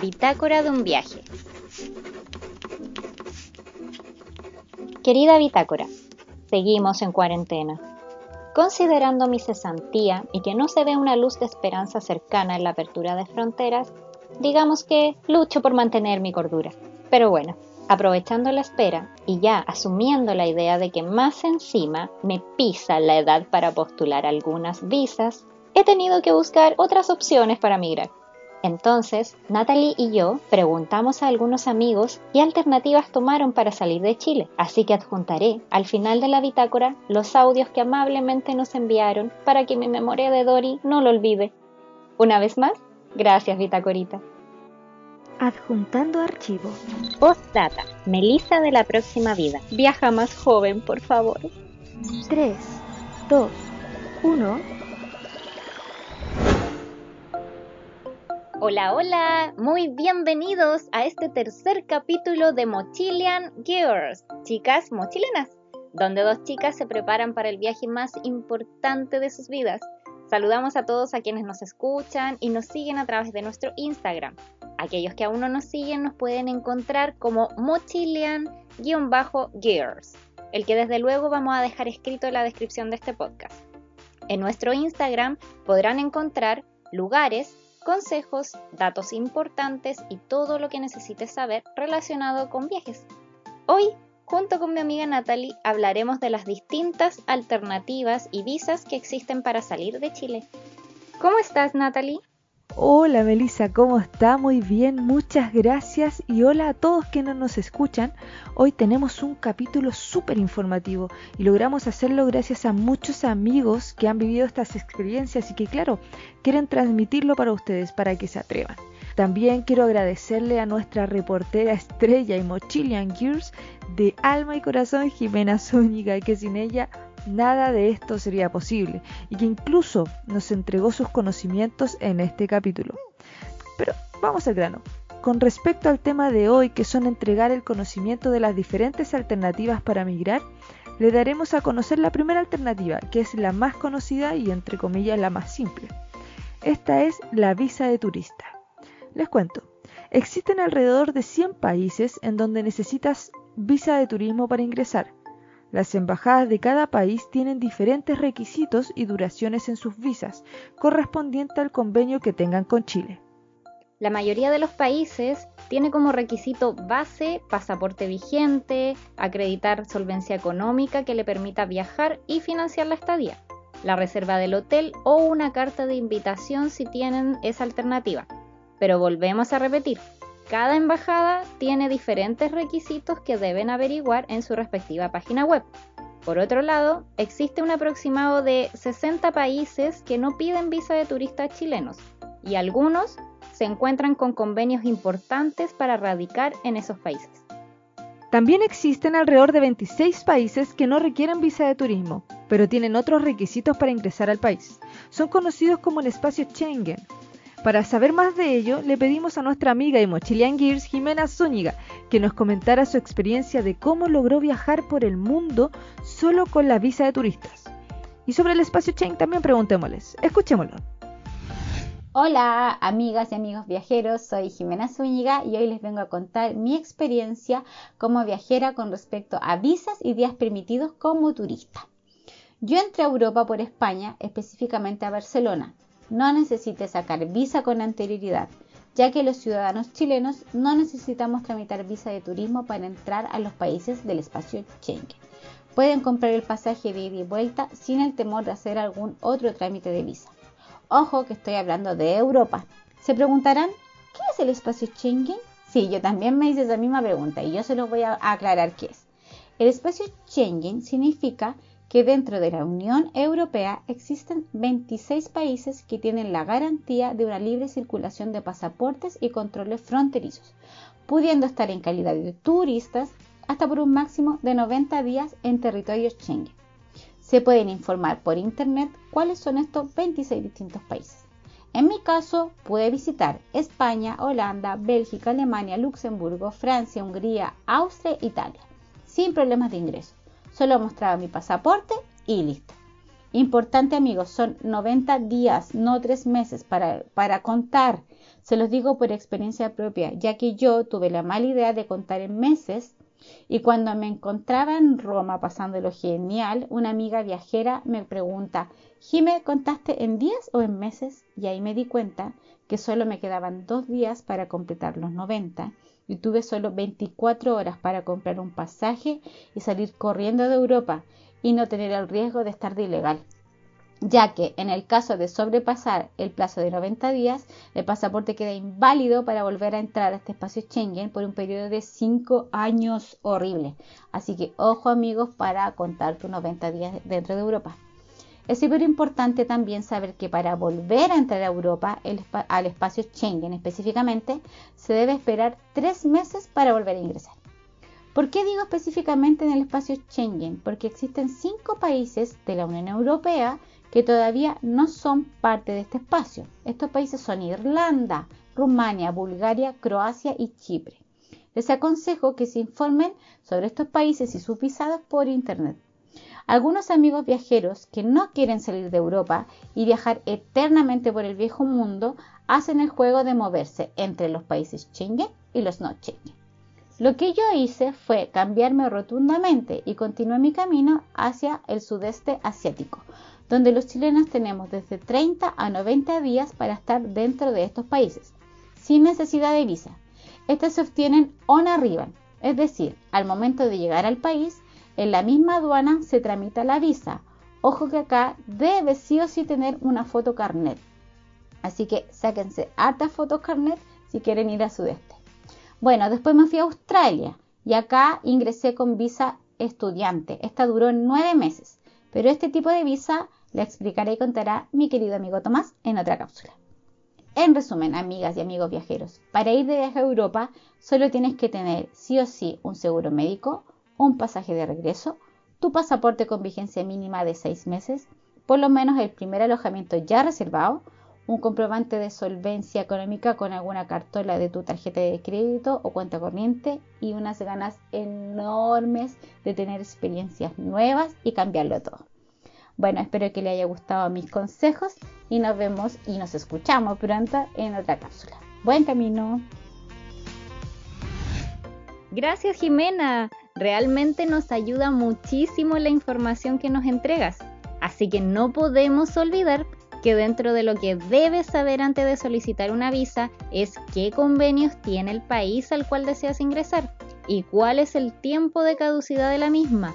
Bitácora de un viaje. Querida Bitácora, seguimos en cuarentena. Considerando mi cesantía y que no se ve una luz de esperanza cercana en la apertura de fronteras, digamos que lucho por mantener mi cordura. Pero bueno, aprovechando la espera y ya asumiendo la idea de que más encima me pisa la edad para postular algunas visas, he tenido que buscar otras opciones para migrar. Entonces, Natalie y yo preguntamos a algunos amigos qué alternativas tomaron para salir de Chile, así que adjuntaré al final de la bitácora los audios que amablemente nos enviaron para que mi memoria de Dory no lo olvide. Una vez más, gracias bitácorita. Adjuntando archivo. Postdata. Melissa de la próxima vida. Viaja más joven, por favor. 3, 2, 1. Hola, hola, muy bienvenidos a este tercer capítulo de Mochilian Girls, chicas mochilenas, donde dos chicas se preparan para el viaje más importante de sus vidas. Saludamos a todos a quienes nos escuchan y nos siguen a través de nuestro Instagram. Aquellos que aún no nos siguen nos pueden encontrar como Mochilian-Girls, el que desde luego vamos a dejar escrito en la descripción de este podcast. En nuestro Instagram podrán encontrar lugares, consejos, datos importantes y todo lo que necesites saber relacionado con viajes. Hoy, junto con mi amiga Natalie, hablaremos de las distintas alternativas y visas que existen para salir de Chile. ¿Cómo estás, Natalie? Hola Melissa, ¿cómo está? Muy bien, muchas gracias y hola a todos que no nos escuchan. Hoy tenemos un capítulo súper informativo y logramos hacerlo gracias a muchos amigos que han vivido estas experiencias y que claro, quieren transmitirlo para ustedes para que se atrevan. También quiero agradecerle a nuestra reportera estrella y Mochilian Gears de alma y corazón Jimena Zúñiga, que sin ella nada de esto sería posible y que incluso nos entregó sus conocimientos en este capítulo. Pero vamos al grano. Con respecto al tema de hoy, que son entregar el conocimiento de las diferentes alternativas para migrar, le daremos a conocer la primera alternativa, que es la más conocida y entre comillas la más simple. Esta es la visa de turista. Les cuento, existen alrededor de 100 países en donde necesitas visa de turismo para ingresar. Las embajadas de cada país tienen diferentes requisitos y duraciones en sus visas, correspondiente al convenio que tengan con Chile. La mayoría de los países tiene como requisito base pasaporte vigente, acreditar solvencia económica que le permita viajar y financiar la estadía, la reserva del hotel o una carta de invitación si tienen esa alternativa. Pero volvemos a repetir, cada embajada tiene diferentes requisitos que deben averiguar en su respectiva página web. Por otro lado, existe un aproximado de 60 países que no piden visa de turistas chilenos y algunos se encuentran con convenios importantes para radicar en esos países. También existen alrededor de 26 países que no requieren visa de turismo, pero tienen otros requisitos para ingresar al país. Son conocidos como el espacio Schengen, para saber más de ello, le pedimos a nuestra amiga y Mochilian Gears, Jimena Zúñiga, que nos comentara su experiencia de cómo logró viajar por el mundo solo con la visa de turistas. Y sobre el espacio Chain también preguntémosles. Escuchémoslo. Hola amigas y amigos viajeros, soy Jimena Zúñiga y hoy les vengo a contar mi experiencia como viajera con respecto a visas y días permitidos como turista. Yo entré a Europa por España, específicamente a Barcelona, no necesite sacar visa con anterioridad, ya que los ciudadanos chilenos no necesitamos tramitar visa de turismo para entrar a los países del espacio Schengen. Pueden comprar el pasaje de ida y vuelta sin el temor de hacer algún otro trámite de visa. Ojo que estoy hablando de Europa. Se preguntarán, ¿qué es el espacio Schengen? Sí, yo también me hice esa misma pregunta y yo se lo voy a aclarar qué es. El espacio Schengen significa que dentro de la Unión Europea existen 26 países que tienen la garantía de una libre circulación de pasaportes y controles fronterizos, pudiendo estar en calidad de turistas hasta por un máximo de 90 días en territorio Schengen. Se pueden informar por internet cuáles son estos 26 distintos países. En mi caso, pude visitar España, Holanda, Bélgica, Alemania, Luxemburgo, Francia, Hungría, Austria e Italia, sin problemas de ingreso Solo mostraba mi pasaporte y listo. Importante amigos, son 90 días, no 3 meses para, para contar. Se los digo por experiencia propia, ya que yo tuve la mala idea de contar en meses y cuando me encontraba en Roma pasando lo genial, una amiga viajera me pregunta, Jime, ¿contaste en días o en meses? Y ahí me di cuenta que solo me quedaban dos días para completar los 90 y tuve solo 24 horas para comprar un pasaje y salir corriendo de Europa y no tener el riesgo de estar de ilegal ya que en el caso de sobrepasar el plazo de 90 días, el pasaporte queda inválido para volver a entrar a este espacio Schengen por un periodo de 5 años horrible. Así que ojo amigos para contar tus 90 días dentro de Europa. Es súper importante también saber que para volver a entrar a Europa, al espacio Schengen específicamente, se debe esperar 3 meses para volver a ingresar. ¿Por qué digo específicamente en el espacio Schengen? Porque existen 5 países de la Unión Europea que todavía no son parte de este espacio. Estos países son Irlanda, Rumania, Bulgaria, Croacia y Chipre. Les aconsejo que se informen sobre estos países y sus visados por Internet. Algunos amigos viajeros que no quieren salir de Europa y viajar eternamente por el viejo mundo hacen el juego de moverse entre los países Schengen y los no Schengen. Lo que yo hice fue cambiarme rotundamente y continué mi camino hacia el sudeste asiático, donde los chilenos tenemos desde 30 a 90 días para estar dentro de estos países, sin necesidad de visa. Estas se obtienen on arriba, es decir, al momento de llegar al país, en la misma aduana se tramita la visa. Ojo que acá debe sí o sí tener una foto carnet. Así que sáquense hartas fotos carnet si quieren ir a sudeste. Bueno, después me fui a Australia y acá ingresé con visa estudiante. Esta duró nueve meses, pero este tipo de visa le explicaré y contará mi querido amigo Tomás en otra cápsula. En resumen, amigas y amigos viajeros, para ir de viaje a Europa solo tienes que tener sí o sí un seguro médico, un pasaje de regreso, tu pasaporte con vigencia mínima de seis meses, por lo menos el primer alojamiento ya reservado, un comprobante de solvencia económica con alguna cartola de tu tarjeta de crédito o cuenta corriente y unas ganas enormes de tener experiencias nuevas y cambiarlo todo. Bueno, espero que le haya gustado mis consejos y nos vemos y nos escuchamos pronto en otra cápsula. Buen camino. Gracias Jimena, realmente nos ayuda muchísimo la información que nos entregas. Así que no podemos olvidar que dentro de lo que debes saber antes de solicitar una visa es qué convenios tiene el país al cual deseas ingresar y cuál es el tiempo de caducidad de la misma,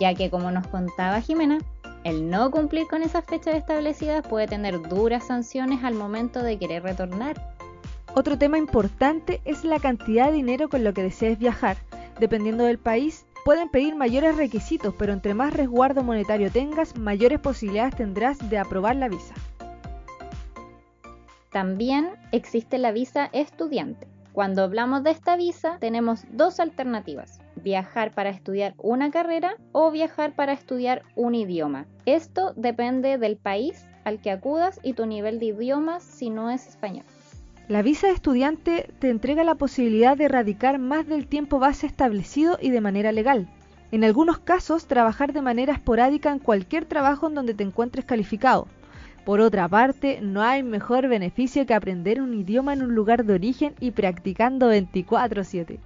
ya que como nos contaba Jimena, el no cumplir con esas fechas establecidas puede tener duras sanciones al momento de querer retornar. Otro tema importante es la cantidad de dinero con lo que desees viajar. Dependiendo del país, pueden pedir mayores requisitos, pero entre más resguardo monetario tengas, mayores posibilidades tendrás de aprobar la visa. También existe la visa estudiante. Cuando hablamos de esta visa, tenemos dos alternativas viajar para estudiar una carrera o viajar para estudiar un idioma. Esto depende del país al que acudas y tu nivel de idiomas si no es español. La visa de estudiante te entrega la posibilidad de radicar más del tiempo base establecido y de manera legal. En algunos casos, trabajar de manera esporádica en cualquier trabajo en donde te encuentres calificado. Por otra parte, no hay mejor beneficio que aprender un idioma en un lugar de origen y practicando 24/7.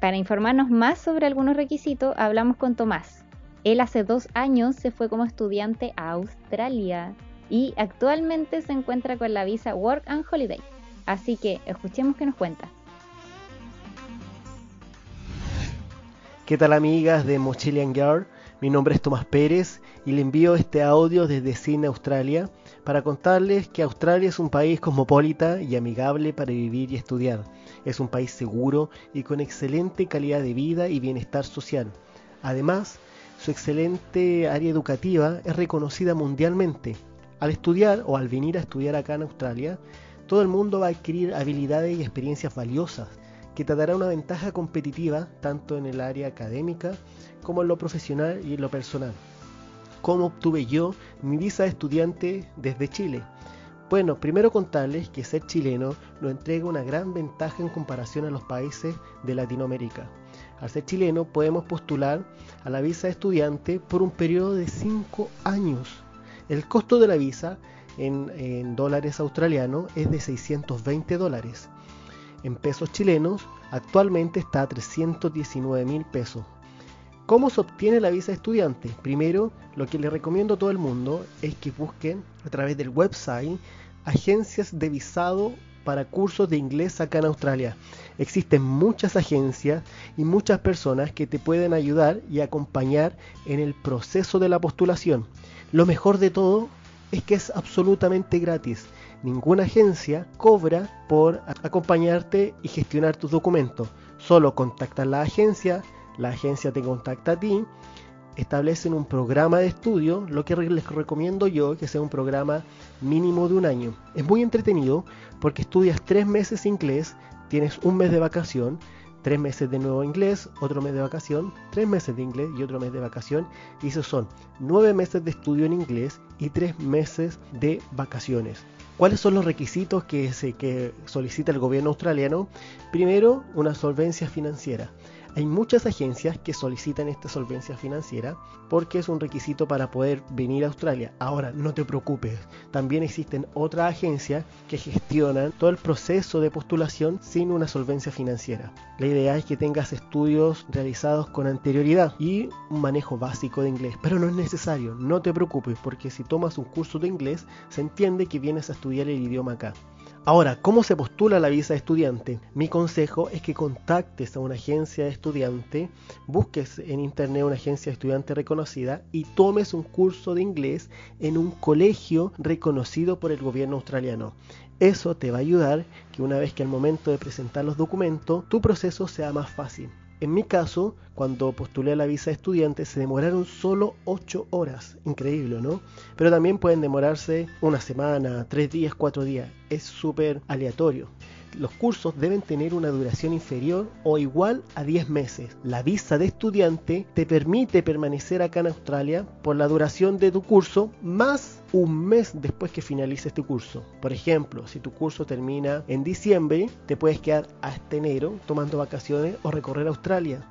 Para informarnos más sobre algunos requisitos, hablamos con Tomás. Él hace dos años se fue como estudiante a Australia y actualmente se encuentra con la visa Work and Holiday. Así que escuchemos qué nos cuenta. ¿Qué tal amigas de Mochilian Girl? Mi nombre es Tomás Pérez y le envío este audio desde Sydney, Australia, para contarles que Australia es un país cosmopolita y amigable para vivir y estudiar. Es un país seguro y con excelente calidad de vida y bienestar social. Además, su excelente área educativa es reconocida mundialmente. Al estudiar o al venir a estudiar acá en Australia, todo el mundo va a adquirir habilidades y experiencias valiosas que te dará una ventaja competitiva tanto en el área académica como en lo profesional y en lo personal cómo obtuve yo mi visa de estudiante desde Chile. Bueno, primero contarles que ser chileno nos entrega una gran ventaja en comparación a los países de Latinoamérica. Al ser chileno podemos postular a la visa de estudiante por un periodo de 5 años. El costo de la visa en, dólares australianos es de 620 dólares. En pesos chilenos actualmente está a 319 mil pesos. ¿Cómo se obtiene la visa de estudiante? Primero, lo que le recomiendo a todo el mundo es que busquen a través del website agencias de visado para cursos de inglés acá en Australia. Existen muchas agencias y muchas personas que te pueden ayudar y acompañar en el proceso de la postulación. Lo mejor de todo es que es absolutamente gratis. Ninguna agencia cobra por acompañarte y gestionar tus documentos. Solo contactas la agencia, la agencia te contacta a ti, establecen un programa de estudio, lo que les recomiendo yo que sea un programa mínimo de un año. Es muy entretenido porque estudias tres meses inglés, tienes un mes de vacación, tres meses de nuevo inglés, otro mes de vacación, tres meses de inglés y otro mes de vacación. Y esos son nueve meses de estudio en inglés y tres meses de vacaciones. ¿Cuáles son los requisitos que, se, que solicita el gobierno australiano? Primero, una solvencia financiera. Hay muchas agencias que solicitan esta solvencia financiera porque es un requisito para poder venir a Australia. Ahora, no te preocupes, también existen otras agencias que gestionan todo el proceso de postulación sin una solvencia financiera. La idea es que tengas estudios realizados con anterioridad y un manejo básico de inglés, pero no es necesario, no te preocupes porque si tomas un curso de inglés se entiende que vienes a estudiar el idioma acá. Ahora, ¿cómo se postula la visa de estudiante? Mi consejo es que contactes a una agencia de estudiante, busques en internet una agencia de estudiante reconocida y tomes un curso de inglés en un colegio reconocido por el gobierno australiano. Eso te va a ayudar que una vez que al momento de presentar los documentos, tu proceso sea más fácil. En mi caso, cuando postulé a la visa de estudiante, se demoraron solo 8 horas. Increíble, ¿no? Pero también pueden demorarse una semana, 3 días, 4 días. Es súper aleatorio. Los cursos deben tener una duración inferior o igual a 10 meses. La visa de estudiante te permite permanecer acá en Australia por la duración de tu curso más un mes después que finalices tu curso. Por ejemplo, si tu curso termina en diciembre, te puedes quedar hasta enero tomando vacaciones o recorrer Australia.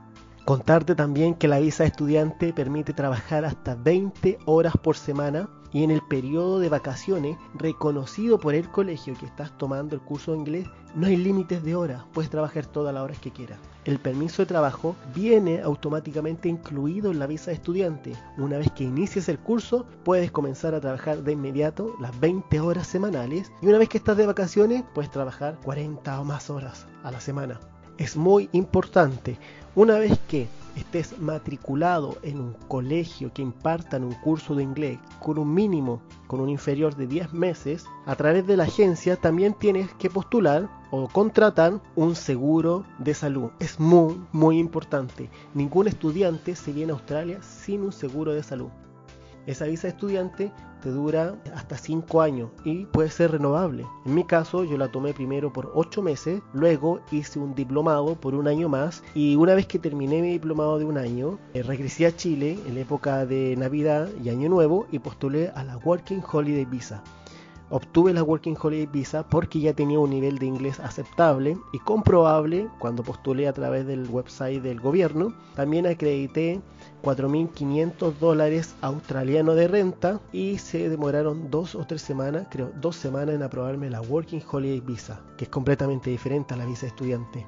Contarte también que la visa de estudiante permite trabajar hasta 20 horas por semana y en el periodo de vacaciones reconocido por el colegio que estás tomando el curso de inglés no hay límites de horas, puedes trabajar todas las horas que quieras. El permiso de trabajo viene automáticamente incluido en la visa de estudiante. Una vez que inicies el curso, puedes comenzar a trabajar de inmediato las 20 horas semanales y una vez que estás de vacaciones, puedes trabajar 40 o más horas a la semana. Es muy importante, una vez que estés matriculado en un colegio que impartan un curso de inglés con un mínimo, con un inferior de 10 meses, a través de la agencia también tienes que postular o contratar un seguro de salud. Es muy, muy importante. Ningún estudiante se viene a Australia sin un seguro de salud. Esa visa de estudiante te dura hasta 5 años y puede ser renovable. En mi caso yo la tomé primero por 8 meses, luego hice un diplomado por un año más y una vez que terminé mi diplomado de un año, eh, regresé a Chile en la época de Navidad y Año Nuevo y postulé a la Working Holiday Visa. Obtuve la Working Holiday Visa porque ya tenía un nivel de inglés aceptable y comprobable cuando postulé a través del website del gobierno. También acredité 4.500 dólares australianos de renta y se demoraron dos o tres semanas, creo dos semanas en aprobarme la Working Holiday Visa, que es completamente diferente a la visa estudiante.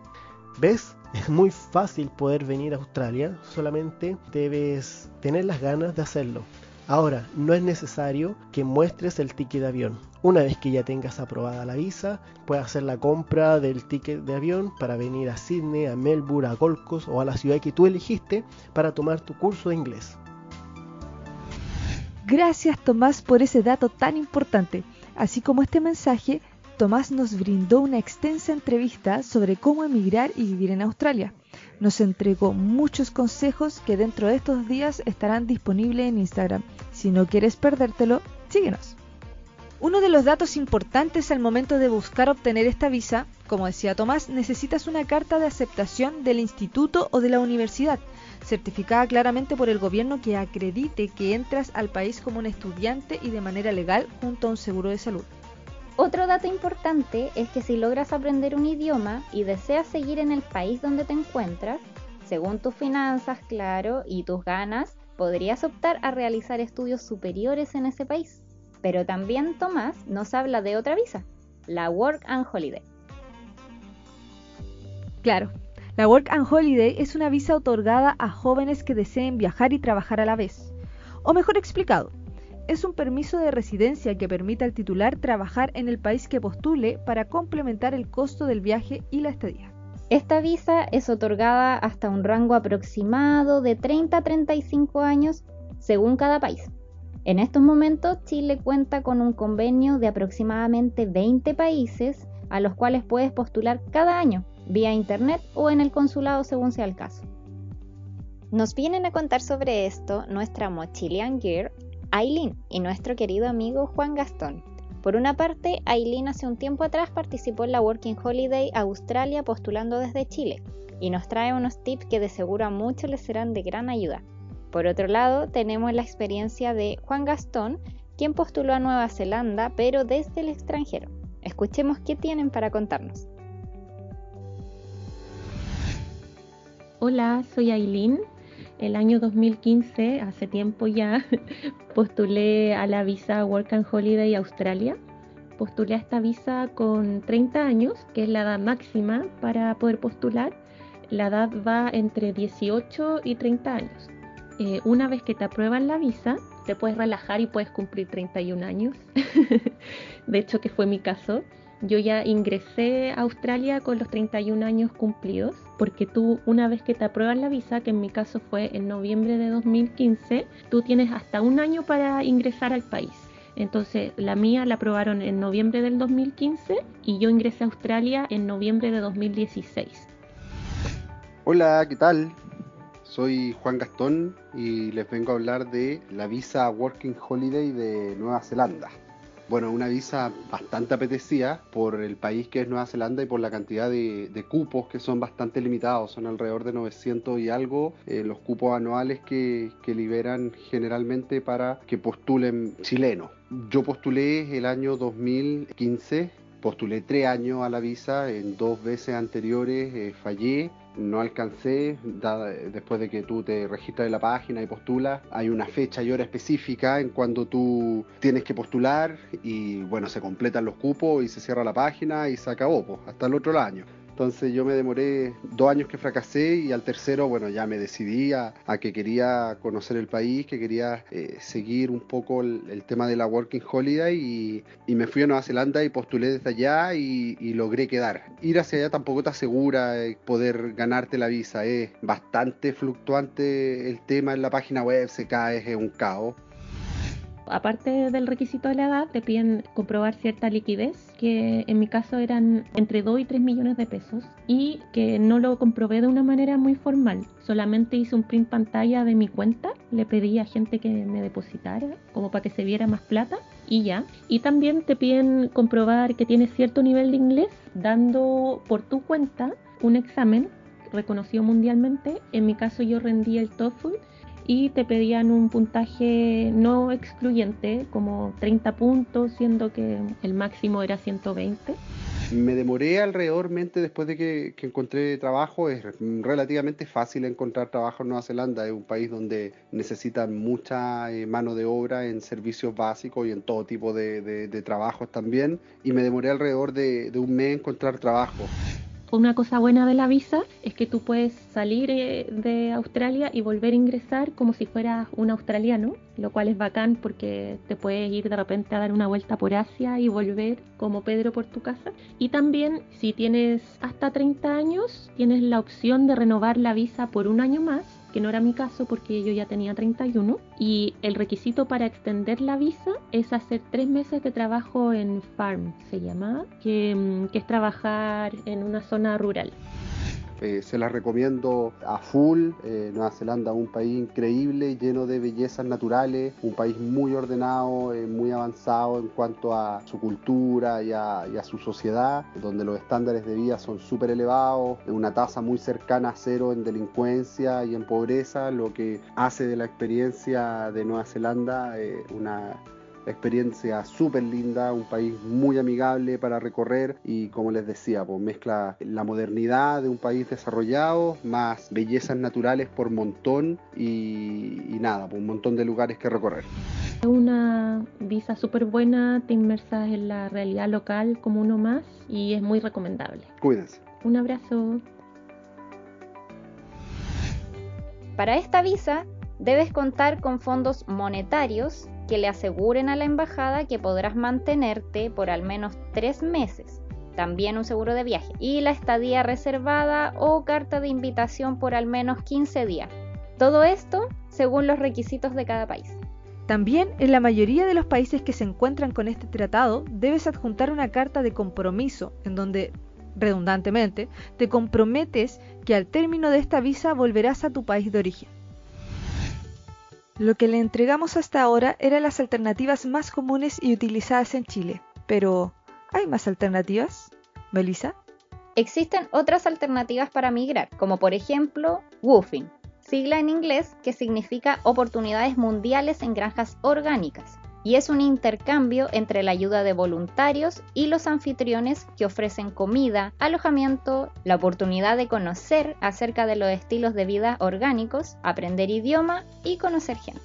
¿Ves? Es muy fácil poder venir a Australia, solamente debes tener las ganas de hacerlo. Ahora, no es necesario que muestres el ticket de avión. Una vez que ya tengas aprobada la visa, puedes hacer la compra del ticket de avión para venir a Sydney, a Melbourne, a Gold Coast o a la ciudad que tú elegiste para tomar tu curso de inglés. Gracias Tomás por ese dato tan importante. Así como este mensaje, Tomás nos brindó una extensa entrevista sobre cómo emigrar y vivir en Australia nos entregó muchos consejos que dentro de estos días estarán disponibles en Instagram. Si no quieres perdértelo, síguenos. Uno de los datos importantes al momento de buscar obtener esta visa, como decía Tomás, necesitas una carta de aceptación del instituto o de la universidad, certificada claramente por el gobierno que acredite que entras al país como un estudiante y de manera legal junto a un seguro de salud. Otro dato importante es que si logras aprender un idioma y deseas seguir en el país donde te encuentras, según tus finanzas, claro, y tus ganas, podrías optar a realizar estudios superiores en ese país. Pero también Tomás nos habla de otra visa, la Work and Holiday. Claro, la Work and Holiday es una visa otorgada a jóvenes que deseen viajar y trabajar a la vez. O mejor explicado, es un permiso de residencia que permite al titular trabajar en el país que postule para complementar el costo del viaje y la estadía. Esta visa es otorgada hasta un rango aproximado de 30 a 35 años según cada país. En estos momentos Chile cuenta con un convenio de aproximadamente 20 países a los cuales puedes postular cada año vía internet o en el consulado según sea el caso. Nos vienen a contar sobre esto nuestra Mochilian Gear, Aileen, y nuestro querido amigo Juan Gastón. Por una parte, Aileen hace un tiempo atrás participó en la Working Holiday Australia postulando desde Chile y nos trae unos tips que de seguro a muchos les serán de gran ayuda. Por otro lado, tenemos la experiencia de Juan Gastón, quien postuló a Nueva Zelanda pero desde el extranjero. Escuchemos qué tienen para contarnos. Hola, soy Aileen. El año 2015, hace tiempo ya, postulé a la visa Work and Holiday Australia. Postulé a esta visa con 30 años, que es la edad máxima para poder postular. La edad va entre 18 y 30 años. Eh, una vez que te aprueban la visa, te puedes relajar y puedes cumplir 31 años. de hecho, que fue mi caso. Yo ya ingresé a Australia con los 31 años cumplidos, porque tú una vez que te aprueban la visa, que en mi caso fue en noviembre de 2015, tú tienes hasta un año para ingresar al país. Entonces la mía la aprobaron en noviembre del 2015 y yo ingresé a Australia en noviembre de 2016. Hola, ¿qué tal? Soy Juan Gastón y les vengo a hablar de la visa Working Holiday de Nueva Zelanda. Bueno, una visa bastante apetecida por el país que es Nueva Zelanda y por la cantidad de, cupos que son bastante limitados, son alrededor de 900 y algo eh, los cupos anuales que, que liberan generalmente para que postulen chilenos. Yo postulé el año 2015 postulé tres años a la visa, en dos veces anteriores eh, fallé, no alcancé, después de que tú te registras en la página y postulas, hay una fecha y hora específica en cuando tú tienes que postular y bueno, se completan los cupos y se cierra la página y se acabó, pues, hasta el otro año. Entonces yo me demoré dos años que fracasé y al tercero, bueno, ya me decidí a, que quería conocer el país, que quería eh, seguir un poco el, tema de la Working Holiday y, me fui a Nueva Zelanda y postulé desde allá y, logré quedar. Ir hacia allá tampoco te asegura eh, poder ganarte la visa, es bastante fluctuante el tema en la página web, se cae, es un caos aparte del requisito de la edad, te piden comprobar cierta liquidez, que en mi caso eran entre 2 y 3 millones de pesos, y que no lo comprobé de una manera muy formal. Solamente hice un print pantalla de mi cuenta, le pedí a gente que me depositara, como para que se viera más plata, y ya. Y también te piden comprobar que tienes cierto nivel de inglés, dando por tu cuenta un examen reconocido mundialmente. En mi caso yo rendí el TOEFL y te pedían un puntaje no excluyente, como 30 puntos, siendo que el máximo era 120. Me demoré alrededormente después de que, encontré trabajo. Es relativamente fácil encontrar trabajo en Nueva Zelanda. Es un país donde necesitan mucha eh, mano de obra en servicios básicos y en todo tipo de, trabajos también. Y me demoré alrededor de, de un mes encontrar trabajo. Una cosa buena de la visa es que tú puedes salir eh, de Australia y volver a ingresar como si fueras un australiano, lo cual es bacán porque te puedes ir de repente a dar una vuelta por Asia y volver como Pedro por tu casa. Y también si tienes hasta 30 años, tienes la opción de renovar la visa por un año más que no era mi caso porque yo ya tenía 31 y el requisito para extender la visa es hacer tres meses de trabajo en farm, se llama, que, que es trabajar en una zona rural. Eh, se las recomiendo a full. Eh, Nueva Zelanda, un país increíble, lleno de bellezas naturales, un país muy ordenado, eh, muy avanzado en cuanto a su cultura y a, su sociedad, donde los estándares de vida son súper elevados, una tasa muy cercana a cero en delincuencia y en pobreza, lo que hace de la experiencia de Nueva Zelanda una experiencia súper linda, un país muy amigable para recorrer y como les decía, pues mezcla la modernidad de un país desarrollado, más bellezas naturales por montón y, y nada, pues un montón de lugares que recorrer. Es una visa súper buena, te inmersas en la realidad local como uno más y es muy recomendable. Cuídense. Un abrazo. Para esta visa debes contar con fondos monetarios que le aseguren a la embajada que podrás mantenerte por al menos tres meses. También un seguro de viaje y la estadía reservada o carta de invitación por al menos 15 días. Todo esto según los requisitos de cada país. También en la mayoría de los países que se encuentran con este tratado debes adjuntar una carta de compromiso en donde redundantemente, te comprometes que al término de esta visa volverás a tu país de origen. Lo que le entregamos hasta ahora eran las alternativas más comunes y utilizadas en Chile. Pero, ¿hay más alternativas? Melissa? Existen otras alternativas para migrar, como por ejemplo WOOFing, sigla en inglés que significa Oportunidades Mundiales en Granjas Orgánicas, y es un intercambio entre la ayuda de voluntarios y los anfitriones que ofrecen comida, alojamiento, la oportunidad de conocer acerca de los estilos de vida orgánicos, aprender idioma y conocer gente.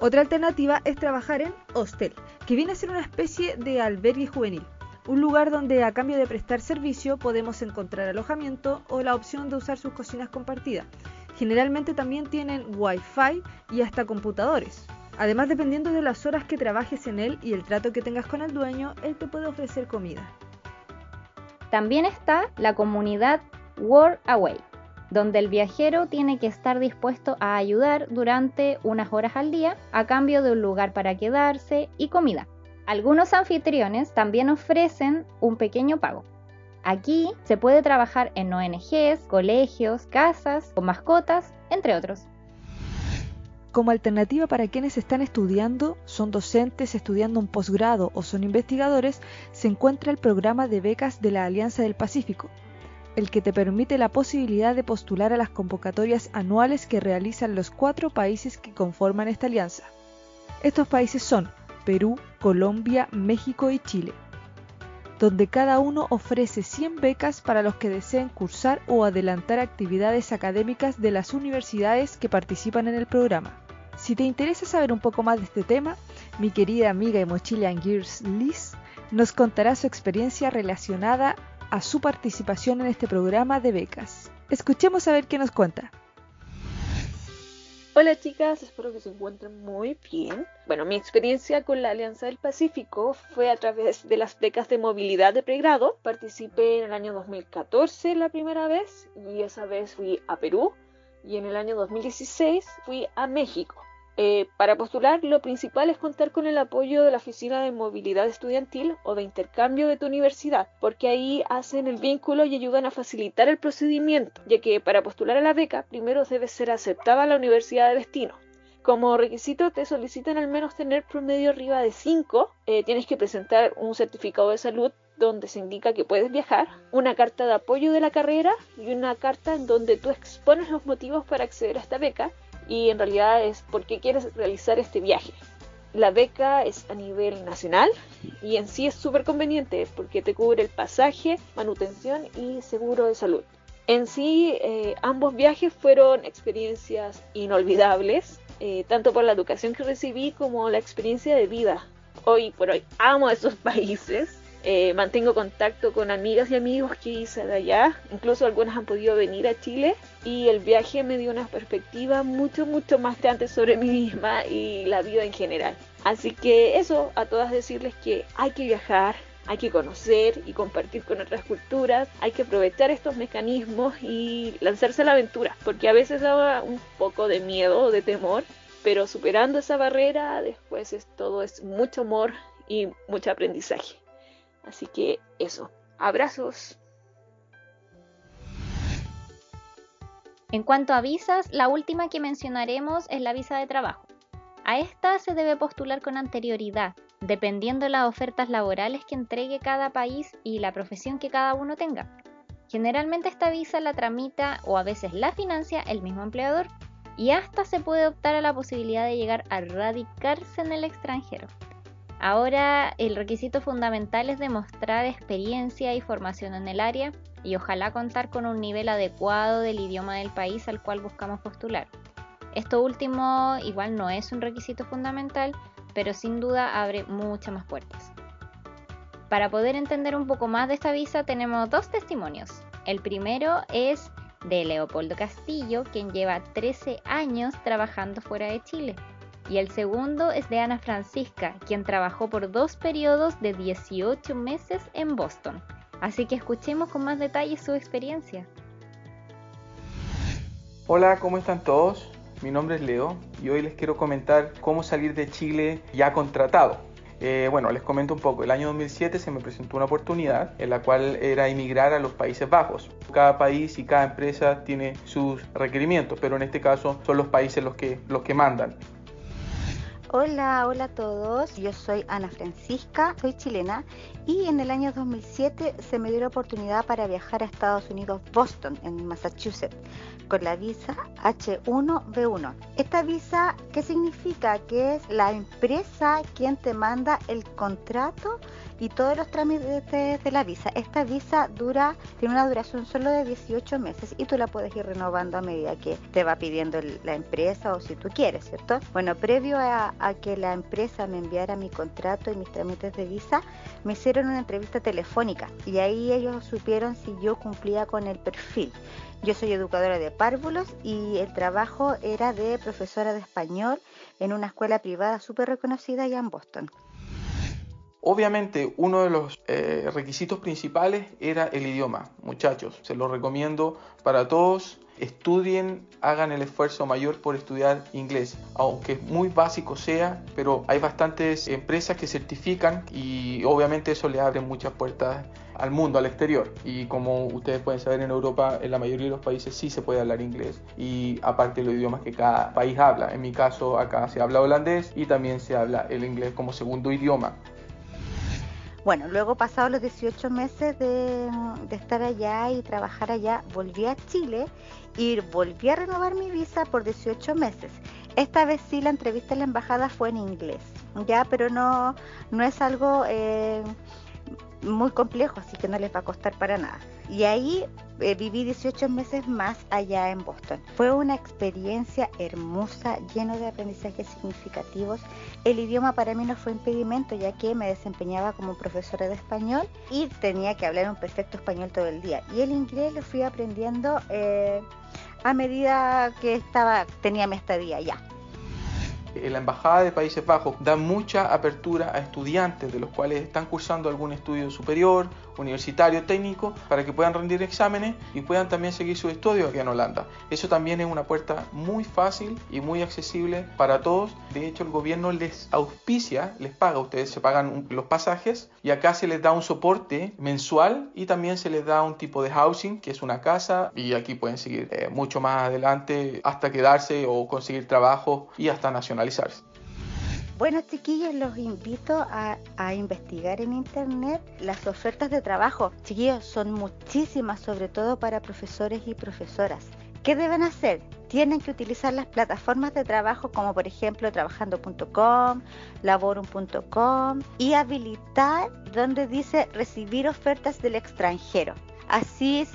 Otra alternativa es trabajar en hostel, que viene a ser una especie de albergue juvenil, un lugar donde a cambio de prestar servicio podemos encontrar alojamiento o la opción de usar sus cocinas compartidas. Generalmente también tienen wifi y hasta computadores. Además, dependiendo de las horas que trabajes en él y el trato que tengas con el dueño, él te puede ofrecer comida. También está la comunidad Work Away, donde el viajero tiene que estar dispuesto a ayudar durante unas horas al día a cambio de un lugar para quedarse y comida. Algunos anfitriones también ofrecen un pequeño pago. Aquí se puede trabajar en ONGs, colegios, casas, con mascotas, entre otros. Como alternativa para quienes están estudiando, son docentes estudiando un posgrado o son investigadores, se encuentra el programa de becas de la Alianza del Pacífico, el que te permite la posibilidad de postular a las convocatorias anuales que realizan los cuatro países que conforman esta alianza. Estos países son Perú, Colombia, México y Chile, donde cada uno ofrece 100 becas para los que deseen cursar o adelantar actividades académicas de las universidades que participan en el programa. Si te interesa saber un poco más de este tema, mi querida amiga de Mochila Gears Liz nos contará su experiencia relacionada a su participación en este programa de becas. Escuchemos a ver qué nos cuenta. Hola chicas, espero que se encuentren muy bien. Bueno, mi experiencia con la Alianza del Pacífico fue a través de las becas de movilidad de pregrado. Participé en el año 2014 la primera vez y esa vez fui a Perú y en el año 2016 fui a México. Eh, para postular, lo principal es contar con el apoyo de la Oficina de Movilidad Estudiantil o de Intercambio de tu universidad, porque ahí hacen el vínculo y ayudan a facilitar el procedimiento, ya que para postular a la beca primero debe ser aceptada la universidad de destino. Como requisito te solicitan al menos tener promedio arriba de 5, eh, tienes que presentar un certificado de salud donde se indica que puedes viajar, una carta de apoyo de la carrera y una carta en donde tú expones los motivos para acceder a esta beca y en realidad es por qué quieres realizar este viaje. La beca es a nivel nacional y en sí es súper conveniente porque te cubre el pasaje, manutención y seguro de salud. En sí, eh, ambos viajes fueron experiencias inolvidables, eh, tanto por la educación que recibí como la experiencia de vida. Hoy por hoy amo esos países eh, mantengo contacto con amigas y amigos que hice de allá, incluso algunas han podido venir a Chile y el viaje me dio una perspectiva mucho, mucho más grande sobre mí misma y la vida en general. Así que eso, a todas decirles que hay que viajar, hay que conocer y compartir con otras culturas, hay que aprovechar estos mecanismos y lanzarse a la aventura, porque a veces da un poco de miedo o de temor, pero superando esa barrera después es todo es mucho amor y mucho aprendizaje. Así que eso, abrazos. En cuanto a visas, la última que mencionaremos es la visa de trabajo. A esta se debe postular con anterioridad, dependiendo de las ofertas laborales que entregue cada país y la profesión que cada uno tenga. Generalmente esta visa la tramita o a veces la financia el mismo empleador y hasta se puede optar a la posibilidad de llegar a radicarse en el extranjero. Ahora el requisito fundamental es demostrar experiencia y formación en el área y ojalá contar con un nivel adecuado del idioma del país al cual buscamos postular. Esto último igual no es un requisito fundamental, pero sin duda abre muchas más puertas. Para poder entender un poco más de esta visa tenemos dos testimonios. El primero es de Leopoldo Castillo, quien lleva 13 años trabajando fuera de Chile. Y el segundo es de Ana Francisca, quien trabajó por dos periodos de 18 meses en Boston. Así que escuchemos con más detalle su experiencia. Hola, ¿cómo están todos? Mi nombre es Leo y hoy les quiero comentar cómo salir de Chile ya contratado. Eh, bueno, les comento un poco. El año 2007 se me presentó una oportunidad en la cual era emigrar a los Países Bajos. Cada país y cada empresa tiene sus requerimientos, pero en este caso son los países los que, los que mandan. Hola, hola a todos. Yo soy Ana Francisca, soy chilena y en el año 2007 se me dio la oportunidad para viajar a Estados Unidos, Boston, en Massachusetts, con la visa H1B1. Esta visa, ¿qué significa? Que es la empresa quien te manda el contrato y todos los trámites de la visa. Esta visa dura, tiene una duración solo de 18 meses y tú la puedes ir renovando a medida que te va pidiendo la empresa o si tú quieres, ¿cierto? Bueno, previo a, a que la empresa me enviara mi contrato y mis trámites de visa, me hicieron una entrevista telefónica y ahí ellos supieron si yo cumplía con el perfil. Yo soy educadora de párvulos y el trabajo era de profesora de español en una escuela privada súper reconocida allá en Boston. Obviamente uno de los eh, requisitos principales era el idioma. Muchachos, se lo recomiendo para todos. Estudien, hagan el esfuerzo mayor por estudiar inglés, aunque muy básico sea, pero hay bastantes empresas que certifican y obviamente eso le abre muchas puertas al mundo, al exterior. Y como ustedes pueden saber, en Europa, en la mayoría de los países sí se puede hablar inglés y aparte los idiomas que cada país habla. En mi caso, acá se habla holandés y también se habla el inglés como segundo idioma. Bueno, luego pasados los 18 meses de, estar allá y trabajar allá, volví a Chile y volví a renovar mi visa por 18 meses. Esta vez sí la entrevista en la embajada fue en inglés, ya, pero no, no es algo eh, muy complejo, así que no les va a costar para nada. Y ahí eh, viví 18 meses más allá en Boston. Fue una experiencia hermosa, lleno de aprendizajes significativos. El idioma para mí no fue impedimento, ya que me desempeñaba como profesora de español y tenía que hablar un perfecto español todo el día. Y el inglés lo fui aprendiendo eh, a medida que estaba tenía mi estadía ya. La Embajada de Países Bajos da mucha apertura a estudiantes de los cuales están cursando algún estudio superior, universitario, técnico, para que puedan rendir exámenes y puedan también seguir sus estudios aquí en Holanda. Eso también es una puerta muy fácil y muy accesible para todos. De hecho, el gobierno les auspicia, les paga, ustedes se pagan los pasajes y acá se les da un soporte mensual y también se les da un tipo de housing, que es una casa, y aquí pueden seguir eh, mucho más adelante hasta quedarse o conseguir trabajo y hasta nacional bueno, chiquillos, los invito a, a, investigar en internet las ofertas de trabajo. Chiquillos, son muchísimas, sobre todo para profesores y profesoras. ¿Qué deben hacer? Tienen que utilizar las plataformas de trabajo como por ejemplo trabajando.com, laborum.com y habilitar donde dice recibir ofertas del extranjero. Así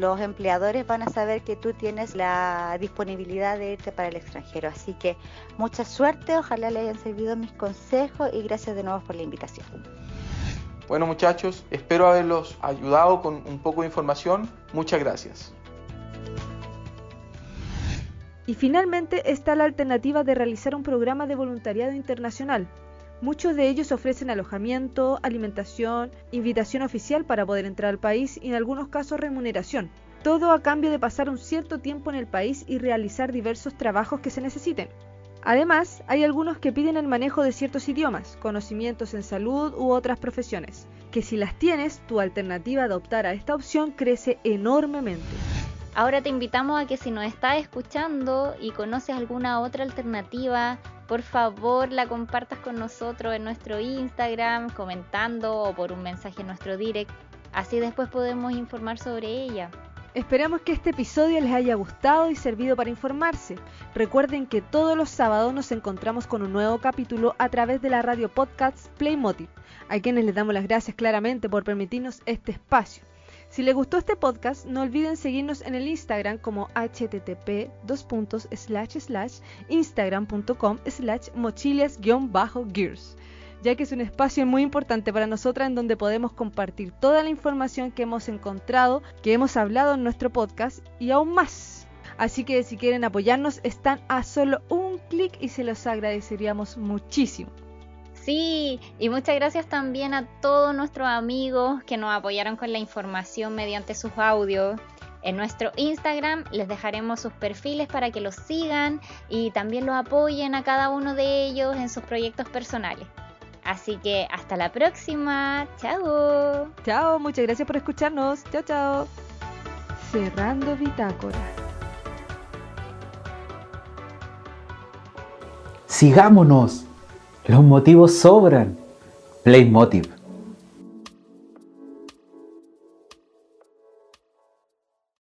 los empleadores van a saber que tú tienes la disponibilidad de irte para el extranjero. Así que mucha suerte, ojalá le hayan servido mis consejos y gracias de nuevo por la invitación. Bueno muchachos, espero haberlos ayudado con un poco de información. Muchas gracias. Y finalmente está la alternativa de realizar un programa de voluntariado internacional, Muchos de ellos ofrecen alojamiento, alimentación, invitación oficial para poder entrar al país y en algunos casos remuneración. Todo a cambio de pasar un cierto tiempo en el país y realizar diversos trabajos que se necesiten. Además, hay algunos que piden el manejo de ciertos idiomas, conocimientos en salud u otras profesiones, que si las tienes, tu alternativa de optar a esta opción crece enormemente. Ahora te invitamos a que si nos estás escuchando y conoces alguna otra alternativa, por favor la compartas con nosotros en nuestro Instagram, comentando o por un mensaje en nuestro direct. Así después podemos informar sobre ella. Esperamos que este episodio les haya gustado y servido para informarse. Recuerden que todos los sábados nos encontramos con un nuevo capítulo a través de la radio podcast Playmotive, a quienes les damos las gracias claramente por permitirnos este espacio. Si les gustó este podcast, no olviden seguirnos en el Instagram como http instagram.com slash mochilas-gears ya que es un espacio muy importante para nosotras en donde podemos compartir toda la información que hemos encontrado, que hemos hablado en nuestro podcast y aún más. Así que si quieren apoyarnos, están a solo un clic y se los agradeceríamos muchísimo. Sí, y muchas gracias también a todos nuestros amigos que nos apoyaron con la información mediante sus audios. En nuestro Instagram les dejaremos sus perfiles para que los sigan y también los apoyen a cada uno de ellos en sus proyectos personales. Así que hasta la próxima. Chao. Chao, muchas gracias por escucharnos. Chao, chao. Cerrando Bitácora. Sigámonos. Los motivos sobran. Playmotive.